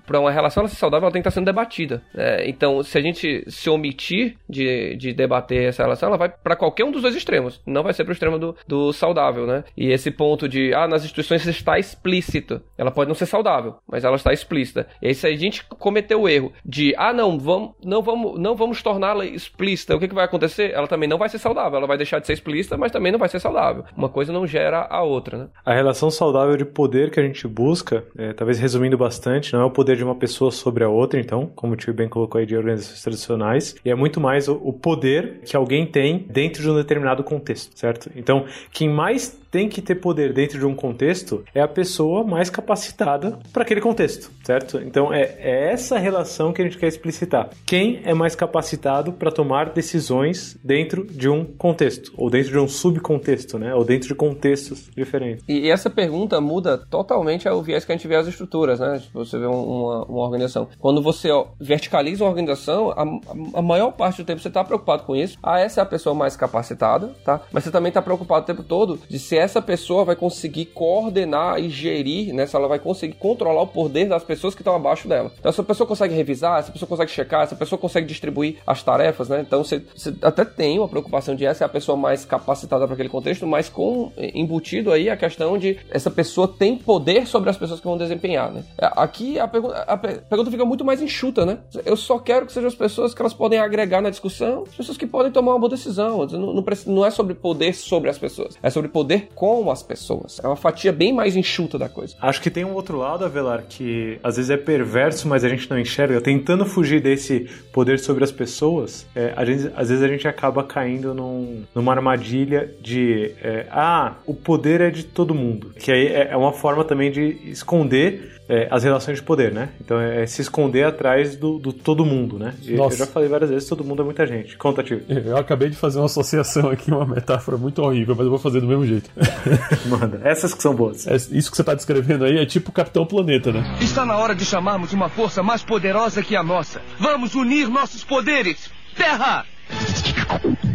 Para uma relação ela ser saudável, ela tem que estar sendo debatida. Né? Então, se a gente se omitir de, de debater essa relação, ela vai para qualquer um dos dois extremos. Não vai ser para o extremo do, do saudável, né? E esse ponto de, ah, nas instituições está explícito. Ela pode não ser saudável, mas ela está explícita. E aí, se a gente cometer o erro de, ah, não, vamos, não vamos, não vamos torná-la explícita, o que, que vai acontecer? Ela também não vai ser saudável. Ela vai deixar de ser explícita, mas também não vai ser saudável. Uma coisa não gera a outra, né? A relação saudável de poder que a gente busca, é, talvez resumindo bastante, não é o poder de uma pessoa sobre a outra, então, como o tio bem colocou aí de organizações tradicionais, e é muito mais o, o poder que alguém tem dentro de um determinado contexto, certo? Então, quem mais tem que ter poder dentro de um contexto é a pessoa mais capacitada para aquele contexto, certo? Então é, é, essa relação que a gente quer explicitar. Quem é mais capacitado para tomar decisões dentro de um contexto, ou dentro de um subcontexto, né? Ou dentro de contextos diferentes. E, essa pergunta muda totalmente ao viés que a gente vê as estruturas, né? Tipo, você vê uma, uma organização. Quando você ó, verticaliza uma organização, a, a, maior parte do tempo você está preocupado com isso. Ah, essa é a pessoa mais capacitada, tá? Mas você também está preocupado o tempo todo de ser essa pessoa vai conseguir coordenar e gerir, né? Se ela vai conseguir controlar o poder das pessoas que estão abaixo dela. Então, essa pessoa consegue revisar, essa pessoa consegue checar, essa pessoa consegue distribuir as tarefas, né? Então, você, você até tem uma preocupação de essa é a pessoa mais capacitada para aquele contexto, mas com embutido aí a questão de essa pessoa tem poder sobre as pessoas que vão desempenhar, né? Aqui a pergunta, a pergunta fica muito mais enxuta, né? Eu só quero que sejam as pessoas que elas podem agregar na discussão, as pessoas que podem tomar uma boa decisão. Não, não, não é sobre poder sobre as pessoas, é sobre poder com as pessoas. É uma fatia bem mais enxuta da coisa. Acho que tem um outro lado, Avelar, que às vezes é perverso, mas a gente não enxerga. Tentando fugir desse poder sobre as pessoas, é, gente, às vezes a gente acaba caindo num, numa armadilha de é, ah, o poder é de todo mundo. Que aí é, é uma forma também de esconder é, as relações de poder, né? Então é se esconder atrás do, do todo mundo, né? E eu já falei várias vezes, todo mundo é muita gente. Conta, tio. Eu acabei de fazer uma associação aqui, uma metáfora muito horrível, mas eu vou fazer do mesmo jeito. <laughs> Manda, essas que são boas. É, isso que você está descrevendo aí é tipo Capitão Planeta, né? Está na hora de chamarmos uma força mais poderosa que a nossa. Vamos unir nossos poderes. Terra!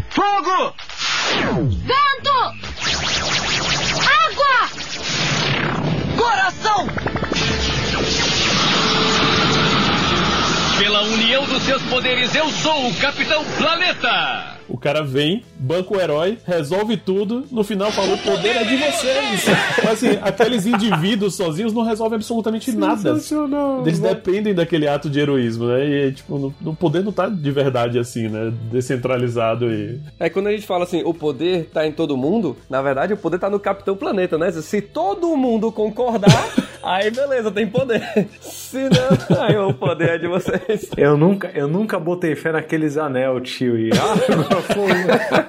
Fogo! Vento! Água! Coração! Pela união dos seus poderes, eu sou o Capitão Planeta! O cara vem, banca o herói, resolve tudo, no final falou: o poder é de vocês. Mas assim, aqueles indivíduos sozinhos não resolvem absolutamente nada. Eles dependem daquele ato de heroísmo, né? E tipo, o poder não tá de verdade assim, né? Descentralizado e. É quando a gente fala assim, o poder tá em todo mundo, na verdade o poder tá no Capitão Planeta, né? Se todo mundo concordar. <laughs> Aí beleza, tem poder. Se não, aí o poder é de vocês. Eu nunca, eu nunca botei fé naqueles anel, tio. E, ah, <laughs>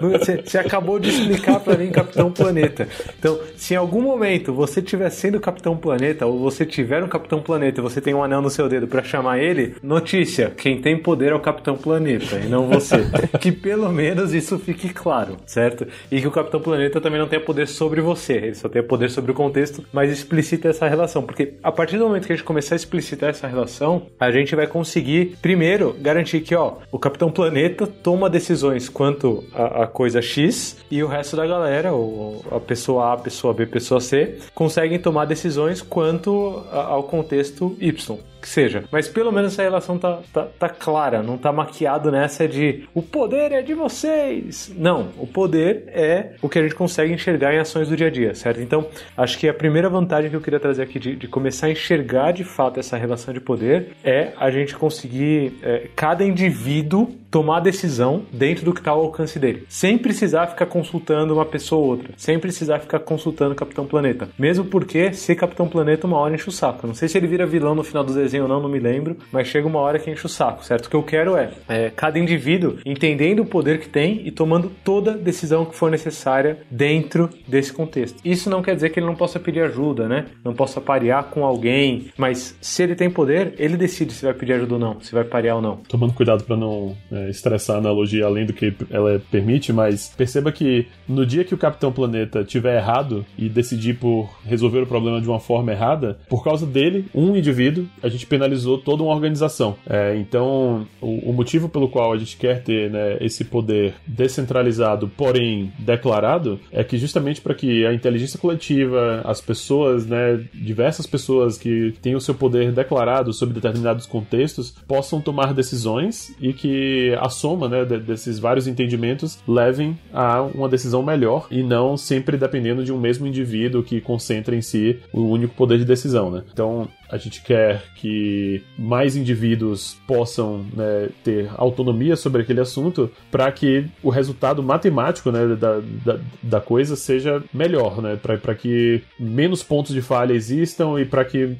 Você, você, acabou de explicar para mim Capitão Planeta. Então, se em algum momento você estiver sendo Capitão Planeta, ou você tiver um Capitão Planeta e você tem um anel no seu dedo para chamar ele, notícia: quem tem poder é o Capitão Planeta e não você. <laughs> que pelo menos isso fique claro, certo? E que o Capitão Planeta também não tenha poder sobre você, ele só tem poder sobre o contexto, mas explicita essa relação. Porque a partir do momento que a gente começar a explicitar essa relação, a gente vai conseguir, primeiro, garantir que, ó, o Capitão Planeta toma decisões quanto a, a coisa X e o resto da galera, ou a pessoa A, pessoa B, pessoa C, conseguem tomar decisões quanto ao contexto Y que seja. Mas pelo menos essa relação tá, tá, tá, clara, não tá maquiado nessa de o poder é de vocês. Não, o poder é o que a gente consegue enxergar em ações do dia a dia, certo? Então, acho que a primeira vantagem que eu queria trazer aqui de, de começar a enxergar de fato essa relação de poder é a gente conseguir é, cada indivíduo tomar decisão dentro do que está ao alcance dele, sem precisar ficar consultando uma pessoa ou outra, sem precisar ficar consultando o Capitão Planeta. Mesmo porque ser Capitão Planeta uma hora enche o saco. Não sei se ele vira vilão no final do desenho ou não, não me lembro, mas chega uma hora que enche o saco, certo? O que eu quero é, é cada indivíduo entendendo o poder que tem e tomando toda decisão que for necessária dentro desse contexto. Isso não quer dizer que ele não possa pedir ajuda, né? Não possa parear com alguém, mas se ele tem poder, ele decide se vai pedir ajuda ou não, se vai parear ou não. Tomando cuidado para não é, estressar a analogia além do que ela permite, mas perceba que no dia que o Capitão Planeta tiver errado e decidir por resolver o problema de uma forma errada, por causa dele, um indivíduo, a gente gente penalizou toda uma organização. É, então, o, o, motivo pelo qual a gente quer ter né, esse poder descentralizado, porém declarado, é que justamente para que a inteligência coletiva, as pessoas, né, diversas pessoas que têm o seu poder declarado sobre determinados contextos, possam tomar decisões e que a soma né, desses vários entendimentos levem a uma decisão melhor e não sempre dependendo de um mesmo indivíduo que concentra em si o único poder de decisão. Né? Então, a gente quer que mais indivíduos possam né, ter autonomia sobre aquele assunto para que o resultado matemático né, da, da, da, coisa seja melhor, né, para que menos pontos de falha existam e para que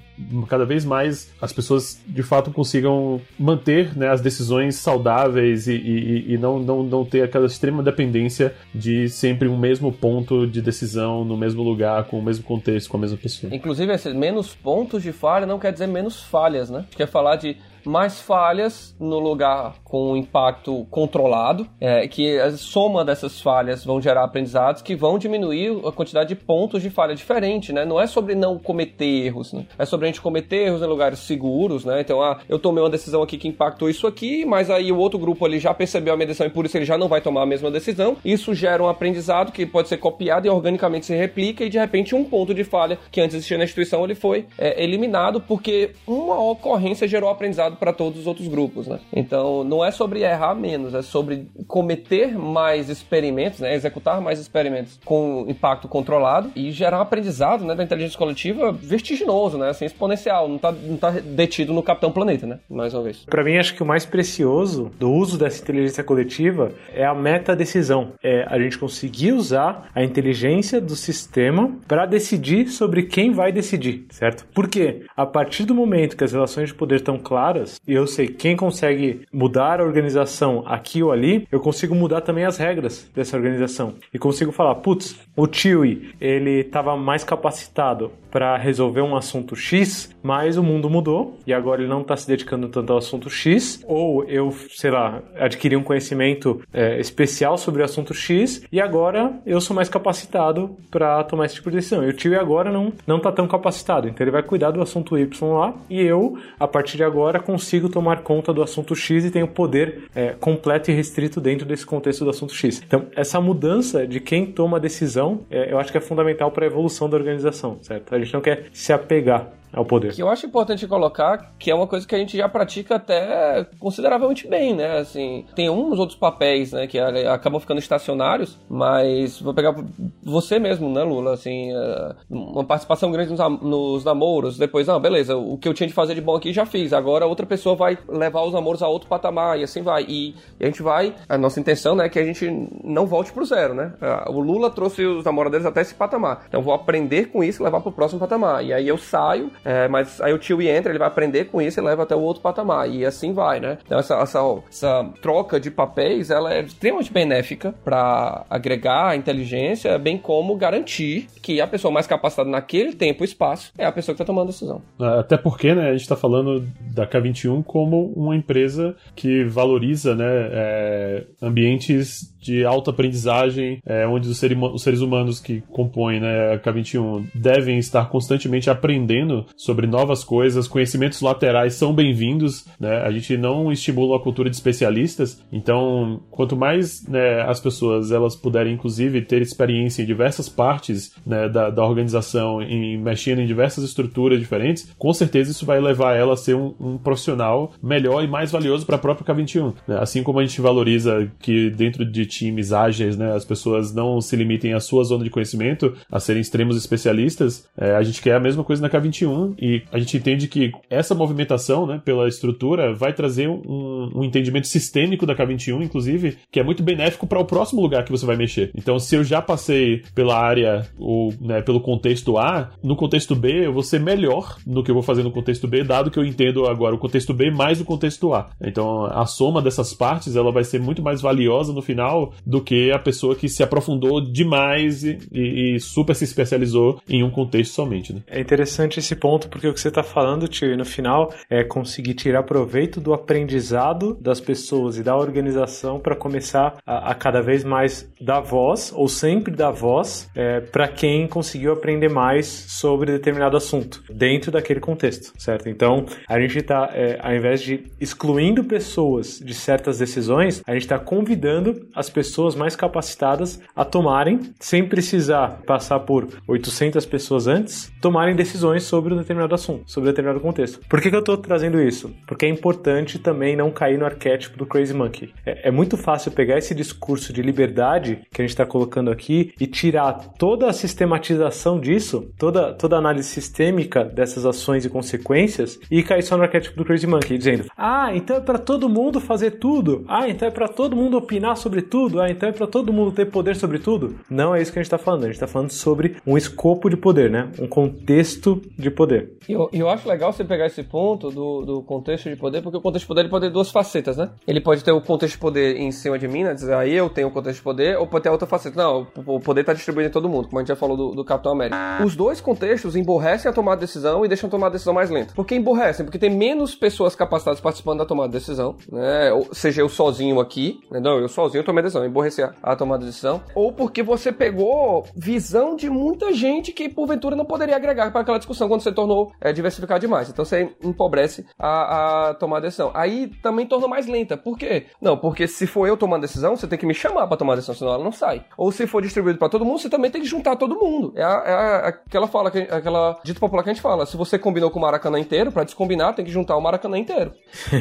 cada vez mais as pessoas de fato consigam manter né, as decisões saudáveis e, e, e não, não, não ter aquela extrema dependência de sempre um mesmo ponto de decisão no mesmo lugar, com o mesmo contexto, com a mesma pessoa. Inclusive, esses menos pontos de falha falha não quer dizer menos falhas, né? Quer falar de mais falhas no lugar com impacto controlado, é, que a soma dessas falhas vão gerar aprendizados que vão diminuir a quantidade de pontos de falha diferente, né? Não é sobre não cometer erros, né? É sobre a gente cometer erros em lugares seguros, né? Então, ah, eu tomei uma decisão aqui que impactou isso aqui, mas aí o outro grupo ali já percebeu a minha decisão e por isso ele já não vai tomar a mesma decisão. Isso gera um aprendizado que pode ser copiado e organicamente se replica e de repente um ponto de falha que antes existia na instituição ele foi é, eliminado porque uma ocorrência gerou aprendizado para todos os outros grupos, né? Então, não é sobre errar menos, é sobre cometer mais experimentos, né? Executar mais experimentos com impacto controlado e gerar um aprendizado, né, da inteligência coletiva vertiginoso, né? Assim, exponencial, não tá, não tá detido no Capitão Planeta, né? Mais uma vez. Para mim, acho que o mais precioso do uso dessa inteligência coletiva é a meta-decisão. É a gente conseguir usar a inteligência do sistema para decidir sobre quem vai decidir, certo? Porque a partir do momento que as relações de poder estão claras, e eu sei quem consegue mudar a organização aqui ou ali, eu consigo mudar também as regras dessa organização. E consigo falar, putz, o Chewie, ele estava mais capacitado para resolver um assunto X, mas o mundo mudou e agora ele não está se dedicando tanto ao assunto X, ou eu, sei lá, adquiri um conhecimento é, especial sobre o assunto X e agora eu sou mais capacitado para tomar esse tipo de decisão. E o Chewie agora não não está tão capacitado, então ele vai cuidar do assunto Y lá e eu, a partir de agora, consigo tomar conta do assunto X e tenho poder é, completo e restrito dentro desse contexto do assunto X. Então, essa mudança de quem toma a decisão, é, eu acho que é fundamental para a evolução da organização, certo? A gente não quer se apegar ao poder. Que eu acho importante colocar que é uma coisa que a gente já pratica até consideravelmente bem, né? Assim, tem uns outros papéis, né, que acabam ficando estacionários, mas vou pegar você mesmo, né, Lula? Assim, é, uma participação grande nos, namoros, depois, não, beleza, o que eu tinha de fazer de bom aqui já fiz, agora outra pessoa vai levar os namoros a outro patamar e assim vai. E, a gente vai, a nossa intenção, né, é que a gente não volte pro zero, né? É, o Lula trouxe os namoradores até esse patamar. Então vou aprender com isso e levar pro próximo patamar. E aí eu saio é, mas aí o tio entra, ele vai aprender com isso e leva até o outro patamar. E assim vai, né? Então essa, essa, essa troca de papéis, ela é extremamente benéfica para agregar inteligência, bem como garantir que a pessoa mais capacitada naquele tempo e espaço é a pessoa que está tomando a decisão. É, até porque, né, a gente está falando da K21 como uma empresa que valoriza, né, é, ambientes de alta aprendizagem, é, onde os, os, seres humanos que compõem né, a K21 devem estar constantemente aprendendo sobre novas coisas, conhecimentos laterais são bem-vindos, né? A gente não estimula a cultura de especialistas, então quanto mais né, as pessoas elas puderem inclusive ter experiência em diversas partes né, da, da organização, em mexendo em diversas estruturas diferentes, com certeza isso vai levar ela a ser um, um profissional melhor e mais valioso para a própria K21. Né? Assim como a gente valoriza que dentro de times ágeis, né, as pessoas não se limitem à sua zona de conhecimento, a serem extremos especialistas, é, a gente quer a mesma coisa na K21 e a gente entende que essa movimentação, né, pela estrutura, vai trazer um, um entendimento sistêmico da K21, inclusive, que é muito benéfico para o próximo lugar que você vai mexer. Então, se eu já passei pela área ou né, pelo contexto A, no contexto B eu vou ser melhor no que eu vou fazer no contexto B, dado que eu entendo agora o contexto B mais o contexto A. Então, a soma dessas partes ela vai ser muito mais valiosa no final do que a pessoa que se aprofundou demais e, e super se especializou em um contexto somente. Né? É interessante esse ponto ponto, porque o que você está falando, tio, no final é conseguir tirar proveito do aprendizado das pessoas e da organização para começar a, a, cada vez mais dar voz, ou sempre dar voz, é, para quem conseguiu aprender mais sobre determinado assunto, dentro daquele contexto, certo? Então, a gente está, é, ao invés de excluindo pessoas de certas decisões, a gente está convidando as pessoas mais capacitadas a tomarem, sem precisar passar por 800 pessoas antes, tomarem decisões sobre um determinado assunto, sobre determinado contexto. Por que, que eu estou trazendo isso? Porque é importante também não cair no arquétipo do Crazy Monkey. É, é muito fácil pegar esse discurso de liberdade que a gente está colocando aqui e tirar toda a sistematização disso, toda, toda a análise sistêmica dessas ações e consequências e cair só no arquétipo do Crazy Monkey, dizendo: ah, então é para todo mundo fazer tudo, ah, então é para todo mundo opinar sobre tudo, ah, então é para todo mundo ter poder sobre tudo. Não é isso que a gente está falando, a gente está falando sobre um escopo de poder, né? Um contexto de poder. E eu, eu acho legal você pegar esse ponto do, do contexto de poder, porque o contexto de poder ele pode ter duas facetas, né? Ele pode ter o contexto de poder em cima de mim, né? Dizer, ah, eu tenho o contexto de poder, ou pode ter outra faceta. Não, o poder está distribuído em todo mundo, como a gente já falou do, do Capitão América. Os dois contextos emborrecem a tomada de decisão e deixam a tomada de decisão mais lenta. Por que emborrecem? Porque tem menos pessoas capacitadas participando da tomada de decisão, né? Ou seja, eu sozinho aqui, né? não, eu sozinho tomei a decisão, emborrecer a tomada de decisão. Ou porque você pegou visão de muita gente que porventura não poderia agregar para aquela discussão quando você tornou é, diversificado demais. Então você empobrece a, a tomar decisão. Aí também torna mais lenta. Por quê? Não, porque se for eu tomando decisão, você tem que me chamar para tomar decisão, senão ela não sai. Ou se for distribuído para todo mundo, você também tem que juntar todo mundo. É, a, é a, aquela fala, que, aquela dito popular que a gente fala. Se você combinou com o Maracanã inteiro, para descombinar, tem que juntar o Maracanã inteiro.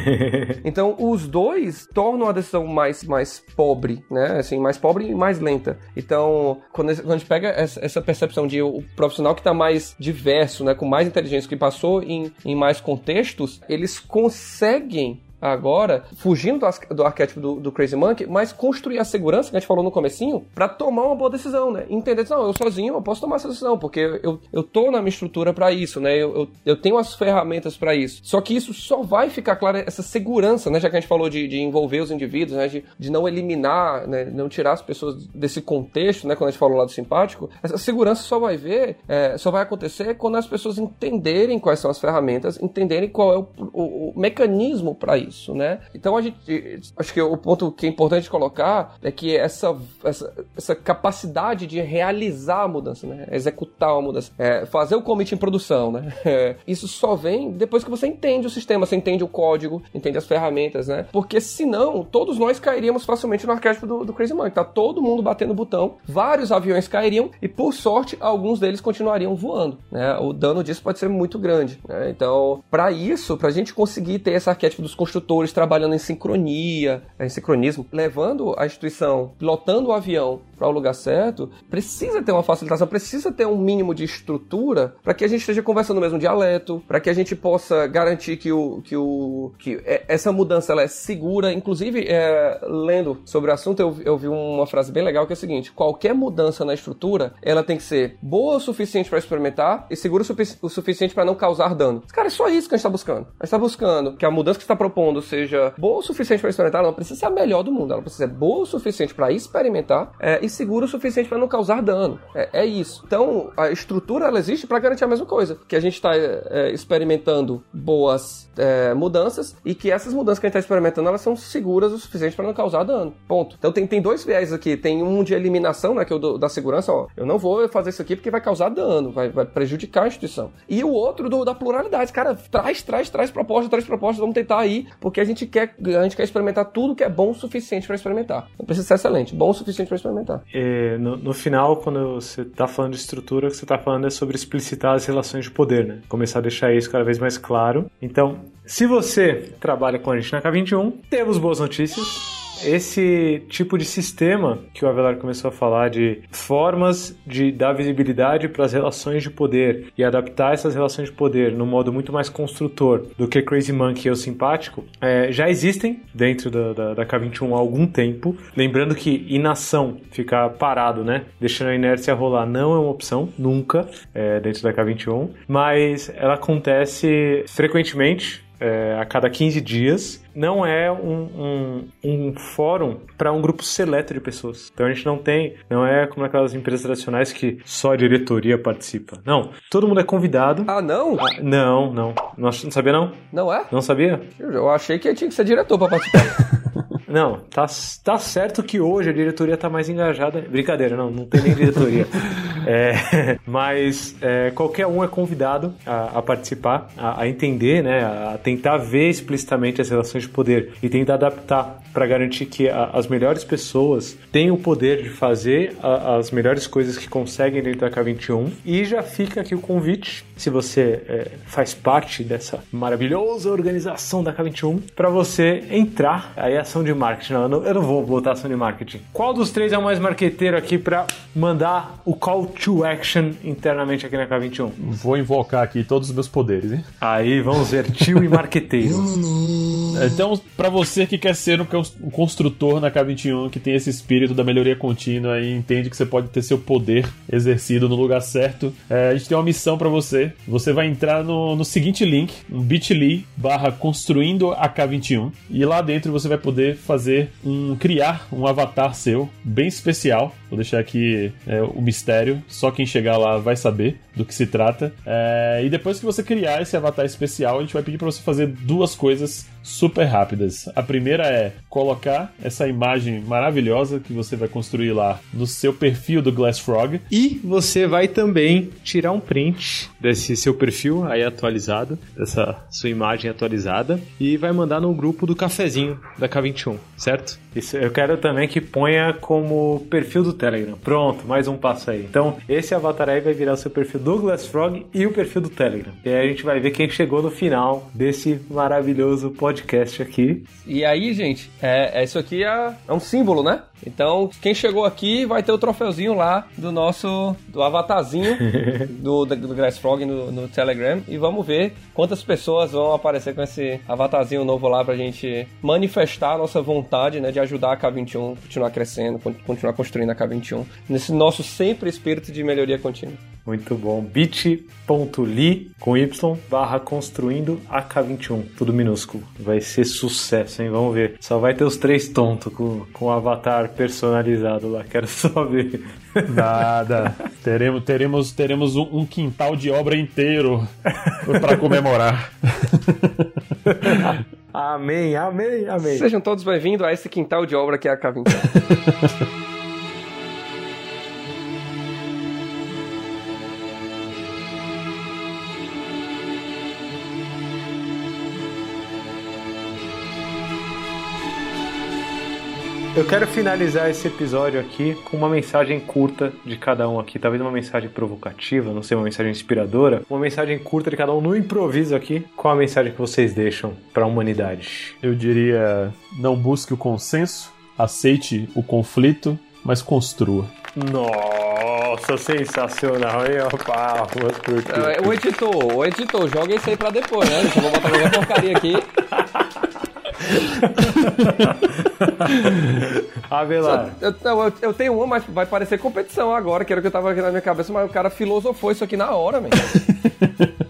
<laughs> então os dois tornam a decisão mais, mais pobre, né? Assim, mais pobre e mais lenta. Então, quando, quando a gente pega essa, essa percepção de o profissional que está mais diverso, né, com mais inteligência, que passou em, em mais contextos, eles conseguem agora, fugindo do, do arquétipo do, do, Crazy Monkey, mas construir a segurança que a gente falou no comecinho para tomar uma boa decisão, né? Entender, não, eu sozinho eu posso tomar essa decisão, porque eu, eu tô na minha estrutura para isso, né? Eu, eu, eu, tenho as ferramentas para isso. Só que isso só vai ficar claro, essa segurança, né? Já que a gente falou de, de envolver os indivíduos, né? De, de não eliminar, né? Não tirar as pessoas desse contexto, né? Quando a gente falou lá do simpático, essa segurança só vai ver, é, só vai acontecer quando as pessoas entenderem quais são as ferramentas, entenderem qual é o, o, o mecanismo para isso isso, né? Então a gente, acho que o ponto que é importante colocar é que essa, essa, essa capacidade de realizar a mudança, né? Executar a mudança, é, fazer o commit em produção, né? <laughs> É, isso só vem depois que você entende o sistema, você entende o código, entende as ferramentas, né? Porque senão, todos nós cairíamos facilmente no arquétipo do, do Crazy Monkey. Tá todo mundo batendo botão, vários aviões cairiam e, por sorte, alguns deles continuariam voando, né? O dano disso pode ser muito grande, né? Então, para isso, pra gente conseguir ter esse arquétipo dos construtores instrutores trabalhando em sincronia, em sincronismo, levando a instituição, pilotando o avião para o lugar certo, precisa ter uma facilitação, precisa ter um mínimo de estrutura para que a gente esteja conversando o mesmo dialeto, para que a gente possa garantir que, o, que, o, que é, essa mudança ela é segura. Inclusive, é, lendo sobre o assunto, eu, eu vi uma frase bem legal que é a seguinte: qualquer mudança na estrutura, ela tem que ser boa o suficiente para experimentar e segura o, o suficiente para não causar dano. Cara, é só isso que a gente está buscando. A gente está buscando que a mudança que está propondo seja boa o suficiente para experimentar, ela não precisa ser a melhor do mundo, ela precisa ser boa o suficiente para experimentar é, e seguro o suficiente para não causar dano. É, é, isso. Então, a estrutura ela existe para garantir a mesma coisa, que a gente está é, é, experimentando boas é, mudanças e que essas mudanças que a gente está experimentando elas são seguras o suficiente para não causar dano. Ponto. Então tem, tem dois viés aqui. Tem um de eliminação, né, que é o do, da segurança. Ó, eu não vou fazer isso aqui porque vai causar dano, vai, vai prejudicar a instituição. E o outro do, da pluralidade. Cara, traz, traz, traz proposta, traz proposta. Vamos tentar aí, porque a gente quer, a gente quer experimentar tudo que é bom o suficiente para experimentar. Não precisa ser excelente, bom o suficiente para experimentar. É, no, no, final, quando você está falando de estrutura, o que você está falando é sobre explicitar as relações de poder, né? Começar a deixar isso cada vez mais claro. Então, se você trabalha com a gente na K21, temos boas notícias esse tipo de sistema que o Avelar começou a falar de formas de dar visibilidade para as relações de poder e adaptar essas relações de poder no modo muito mais construtor do que Crazy Monkey ou Simpático, é, já existem dentro da, da, da, K21 há algum tempo. Lembrando que inação, ficar parado, né? Deixando a inércia rolar, não é uma opção, nunca, é, dentro da K21, mas ela acontece frequentemente é, a cada 15 dias. Não é um, um, um fórum para um grupo seleto de pessoas. Então a gente não tem, não é como aquelas empresas tradicionais que só a diretoria participa. Não, todo mundo é convidado. Ah, não? Ah, não, não. Não, não sabia não? Não é? Não sabia? Eu achei que tinha que ser diretor pra participar. <laughs> Não, tá, tá certo que hoje a diretoria tá mais engajada. Brincadeira, não, não tem nem diretoria. <laughs> é, mas é, qualquer um é convidado a, a participar, a, a, entender, né, a tentar ver explicitamente as relações de poder e tentar adaptar para garantir que a, as melhores pessoas têm o poder de fazer as melhores coisas que conseguem dentro da K21. E já fica aqui o convite, se você é, faz parte dessa maravilhosa organização da K21, para você entrar. Aí a ação de marketing. Não eu, não, eu não vou botar ação de marketing. Qual dos três é o mais marqueteiro aqui para mandar o call to action internamente aqui na K21? Vou invocar aqui todos os meus poderes, hein? Aí, vamos ver, tio e marqueteiro. <laughs> então, para você que quer ser um construtor na K21, que tem esse espírito da melhoria contínua e entende que você pode ter seu poder exercido no lugar certo, é, a gente tem uma missão para você. Você vai entrar no, no seguinte link, um bit.ly barra construindo a K21 e lá dentro você vai poder fazer um criar um avatar seu bem especial. Vou deixar aqui é, o mistério, só quem chegar lá vai saber do que se trata. É, e depois que você criar esse avatar especial, a gente vai pedir para você fazer duas coisas super rápidas. A primeira é colocar essa imagem maravilhosa que você vai construir lá no seu perfil do Glassfrog. E você vai também tirar um print desse seu perfil aí atualizado, dessa sua imagem atualizada, e vai mandar no grupo do cafezinho da K21, certo? Isso, eu quero também que ponha como perfil do Telegram. Pronto, mais um passo aí. Então, esse avatar aí vai virar o seu perfil do Glassfrog e o perfil do Telegram. E aí a gente vai ver quem chegou no final desse maravilhoso podcast aqui. E aí, gente, é, é isso aqui é, é um símbolo, né? Então, quem chegou aqui vai ter o troféuzinho lá do nosso do avatarzinho <laughs> do, do, do Glassfrog no, no, Telegram e vamos ver quantas pessoas vão aparecer com esse avatarzinho novo lá pra gente manifestar a nossa vontade, né, de ajudar a K21 continuar crescendo, continuar construindo a K21 nesse nosso sempre espírito de melhoria contínua. Muito bom. bit.ly com Y barra construindo AK21. Tudo minúsculo. Vai ser sucesso, hein? Vamos ver. Só vai ter os três tontos com, com o avatar personalizado lá. Quero só ver. Nada. teremos, teremos, teremos um, um quintal de obra inteiro para comemorar. amém, amém, amém. Sejam todos bem-vindos a esse quintal de obra que é a K21. <laughs> Eu quero finalizar esse episódio aqui com uma mensagem curta de cada um aqui, talvez uma mensagem provocativa, não sei, uma mensagem inspiradora, uma mensagem curta de cada um no improviso aqui. Qual a mensagem que vocês deixam para a humanidade? Eu diria: não busque o consenso, aceite o conflito, mas construa. Nossa, sensacional, hein? Palmas por é, O editor, o editor, joga isso aí pra depois, né? Eu vou botar uma porcaria aqui. <laughs> <laughs> Avelar. Eu, eu, eu, tenho uma, mas vai parecer competição agora, que era o que eu tava aqui na minha cabeça, mas o cara filosofou isso aqui na hora, velho. <laughs>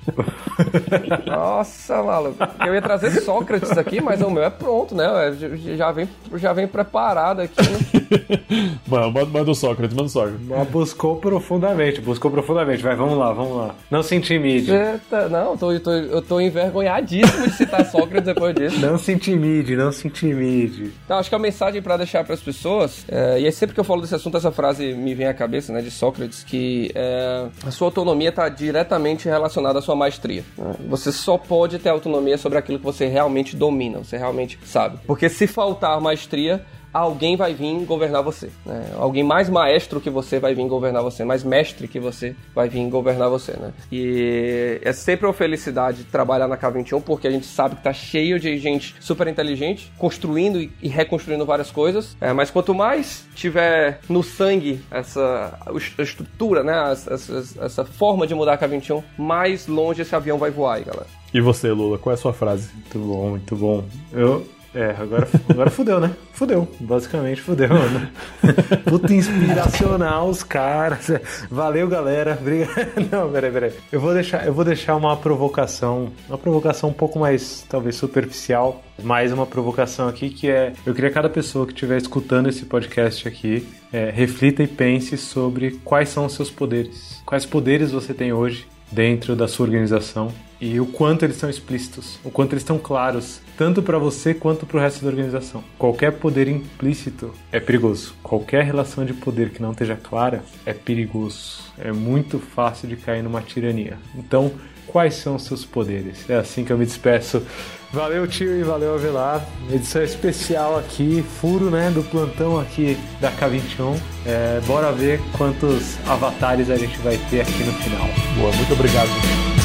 Nossa, maluco. Eu ia trazer Sócrates aqui, mas o meu é pronto, né? Já vem, já vem preparado aqui. Né? <laughs> Mano, manda o Sócrates, manda o Sócrates. Mas buscou profundamente, buscou profundamente. Vai, vamos lá, vamos lá. Não se intimide. Eita, não, eu tô, eu, tô, eu tô envergonhadíssimo de citar Sócrates depois disso. Não se intimide, não se intimide. Então, acho que a mensagem para deixar para as pessoas, é, e é sempre que eu falo desse assunto, essa frase me vem à cabeça, né, de Sócrates, que é, a sua autonomia está diretamente relacionada à sua maestria. Né? Você só pode ter autonomia sobre aquilo que você realmente domina, você realmente sabe. Porque se faltar maestria, alguém vai vir governar você. Né? Alguém mais maestro que você vai vir governar você, mais mestre que você vai vir governar você. Né? E é sempre uma felicidade trabalhar na K21 porque a gente sabe que tá cheio de gente super inteligente, construindo e reconstruindo várias coisas. É, mas quanto mais tiver no sangue essa estrutura, né? essa, essa, essa forma de mudar a K21, mais longe esse avião vai voar aí, galera. E você, Lula, qual é a sua frase? Muito bom, muito bom. Eu, É, agora, agora fudeu, né? Fudeu. Basicamente fudeu, né? <laughs> Puta inspiracional os caras. Valeu, galera. Obrigado. <laughs> Não, peraí, peraí. Eu vou deixar, eu vou deixar uma provocação. Uma provocação um pouco mais, talvez, superficial. Mais uma provocação aqui que é: eu queria que cada pessoa que estiver escutando esse podcast aqui é, reflita e pense sobre quais são os seus poderes. Quais poderes você tem hoje dentro da sua organização e o quanto eles são explícitos, o quanto eles estão claros, tanto para você quanto para o resto da organização. Qualquer poder implícito é perigoso. Qualquer relação de poder que não esteja clara é perigoso. É muito fácil de cair numa tirania. Então, quais são os seus poderes? É assim que eu me despeço. Valeu, tio, e valeu, Avelar. Edição especial aqui, furo, né, do plantão aqui da K21. É, bora ver quantos avatares a gente vai ter aqui no final. Boa, muito obrigado.